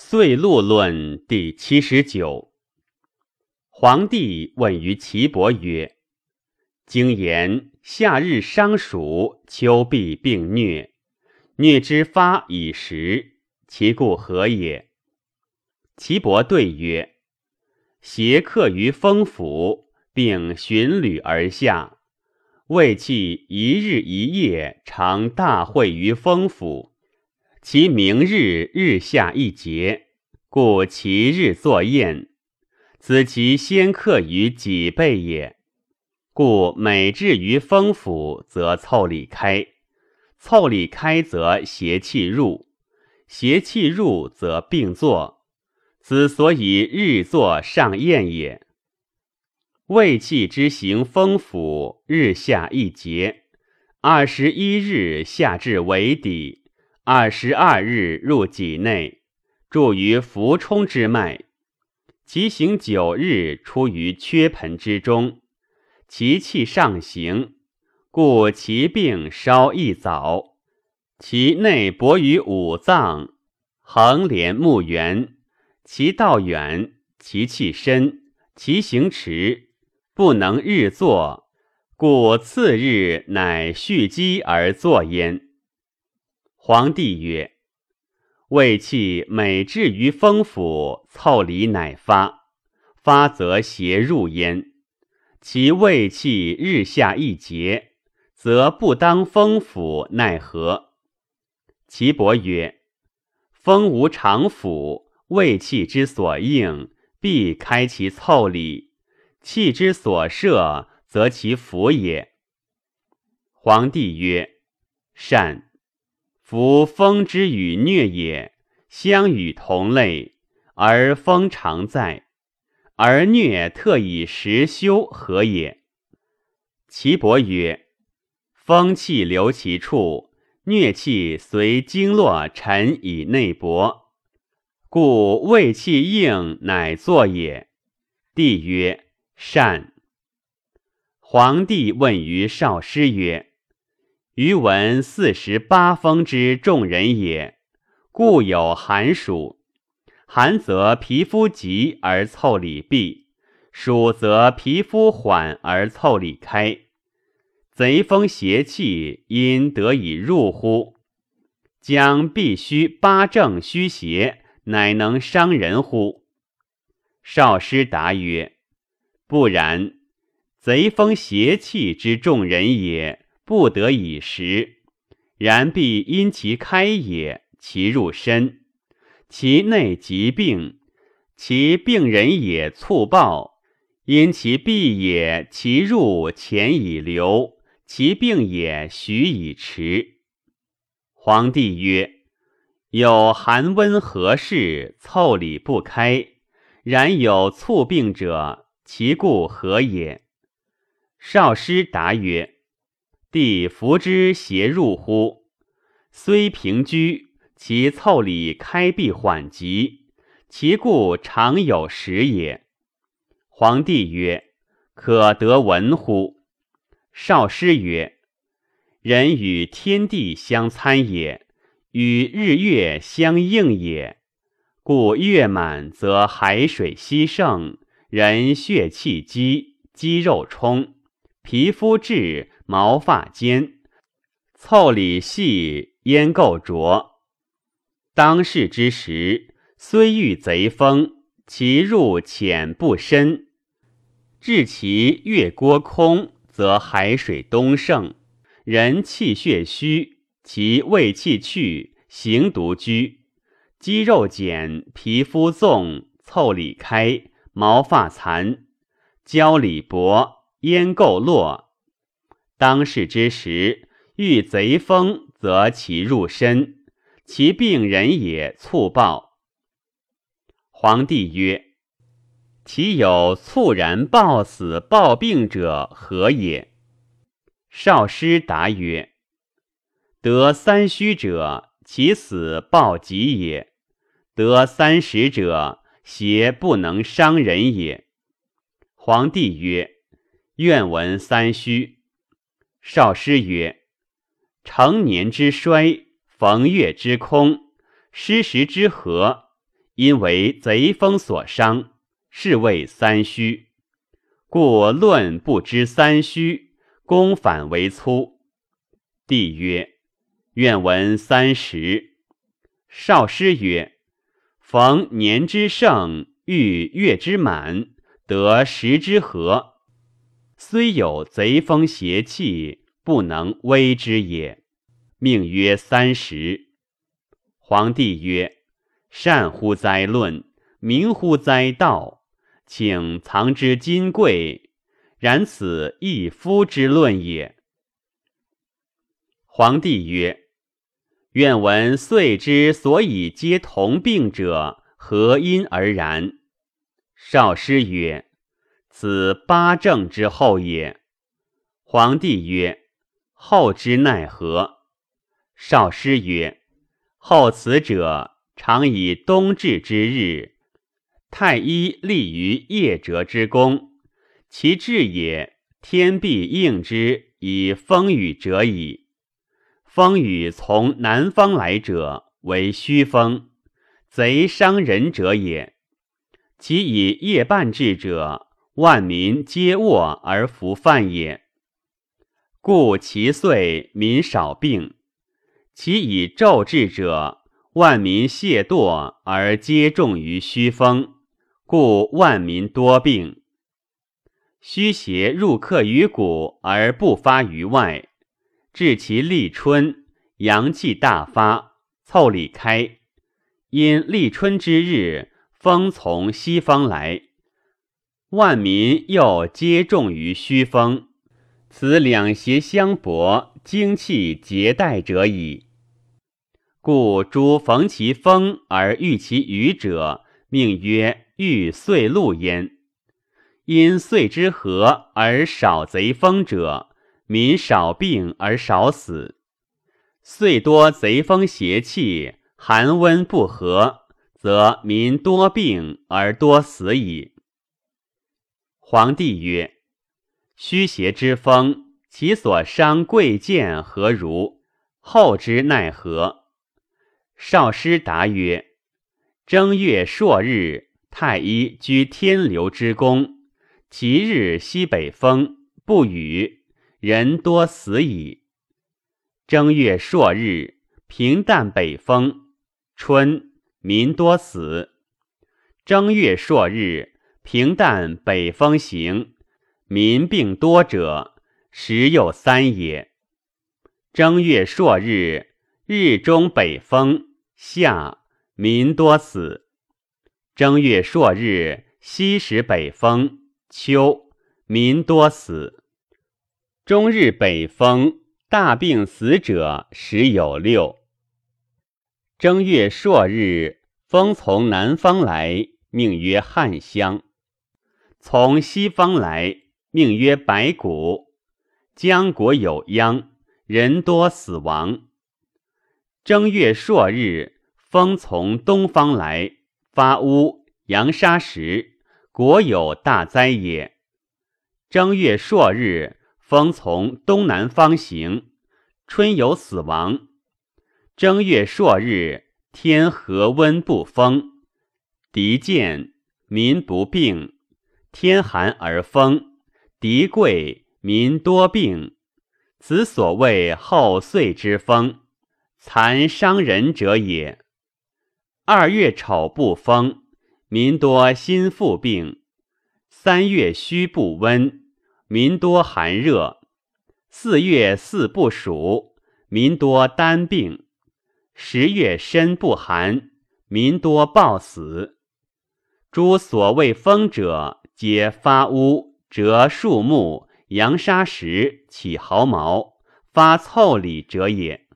岁禄论第七十九。皇帝问于岐伯曰：“经言夏日伤暑，秋必病疟，疟之发以时，其故何也？”岐伯对曰：“邪客于风府，并循旅而下，卫气一日一夜，常大会于风府。”其明日日下一节，故其日作宴。此其先克于己背也。故每至于风府，则凑里开；凑里开，则邪气入；邪气入，则病作。此所以日作上宴也。胃气之行风府，日下一节，二十一日下至尾底。二十二日入己内，注于浮冲之脉；其行九日出于缺盆之中，其气上行，故其病稍易早。其内薄于五脏，横连目圆，其道远，其气深，其行迟，不能日作，故次日乃蓄积而作焉。皇帝曰：“胃气每至于风府，凑里乃发，发则邪入焉。其胃气日下一节，则不当风府，奈何？”岐伯曰：“风无常府，胃气之所应，必开其凑里；气之所摄，则其府也。”皇帝曰：“善。”夫风之与疟也，相与同类，而风常在，而疟特以时休，何也？岐伯曰：风气留其处，疟气随经络沉以内薄，故胃气硬，乃作也。帝曰：善。皇帝问于少师曰。余闻四十八风之众人也，故有寒暑。寒则皮肤急而凑里闭，暑则皮肤缓而凑里开。贼风邪气因得以入乎？将必须八正虚邪，乃能伤人乎？少师答曰：不然。贼风邪气之众人也。不得已食，然必因其开也，其入身，其内疾病，其病人也猝暴，因其闭也，其入浅以流，其病也许以迟。皇帝曰：有寒温合适，凑理不开，然有猝病者，其故何也？少师答曰。帝服之邪入乎？虽平居，其凑里开闭缓急，其故常有时也。皇帝曰：“可得闻乎？”少师曰：“人与天地相参也，与日月相应也。故月满则海水稀盛，人血气积，肌肉充，皮肤质。”毛发尖，凑里细，烟垢浊。当世之时，虽遇贼风，其入浅不深；至其月郭空，则海水东盛，人气血虚，其胃气去，行独居，肌肉减，皮肤纵，凑里开，毛发残，焦里薄，烟垢落。当世之时，遇贼风，则其入身，其病人也猝暴。皇帝曰：“其有猝然暴死、暴病者何也？”少师答曰：“得三虚者，其死暴疾也；得三十者，邪不能伤人也。”皇帝曰：“愿闻三虚。”少师曰：“成年之衰，逢月之空，失时之和，因为贼风所伤，是谓三虚。故论不知三虚，公反为粗。帝曰：愿闻三十。少师曰：逢年之盛，遇月之满，得时之和，虽有贼风邪气，不能威之也。命曰三十。皇帝曰：善乎哉论，明乎哉道，请藏之金贵。然此一夫之论也。皇帝曰：愿闻岁之所以皆同病者，何因而然？少师曰：此八正之后也。皇帝曰：后之奈何？少师曰：后此者，常以冬至之日，太医立于夜折之宫，其至也，天必应之以风雨者矣。风雨从南方来者，为虚风，贼伤人者也。其以夜半至者，万民皆卧而服饭也。故其岁民少病。其以昼至者，万民懈惰而皆重于虚风，故万民多病。虚邪入克于骨而不发于外，至其立春，阳气大发，凑里开。因立春之日，风从西方来，万民又皆重于虚风，此两邪相搏，精气结带者矣。故诸逢其风而遇其雨者，命曰遇岁露焉。因岁之和而少贼风者，民少病而少死。岁多贼风邪气，寒温不和，则民多病而多死矣。皇帝曰：虚邪之风，其所伤贵贱何如？后之奈何？少师答曰：“正月朔日，太医居天流之宫，其日西北风，不雨，人多死矣。正月朔日，平淡北风，春，民多死。正月朔日，平淡北风行，民病多者，时有三也。正月朔日，日中北风。”夏民多死。正月朔日，西时北风。秋民多死。终日北风，大病死者十有六。正月朔日，风从南方来，命曰汉乡；从西方来，命曰白骨。江国有殃，人多死亡。正月朔日，风从东方来，发乌扬沙石，国有大灾也。正月朔日，风从东南方行，春有死亡。正月朔日，天和温不风，敌见民不病；天寒而风，敌贵民多病。此所谓后岁之风。残伤人者也。二月丑不风，民多心腹病；三月虚不温，民多寒热；四月巳不暑，民多单病；十月申不寒，民多暴死。诸所谓风者，皆发乌、折树木、扬沙石、起毫毛、发凑里者也。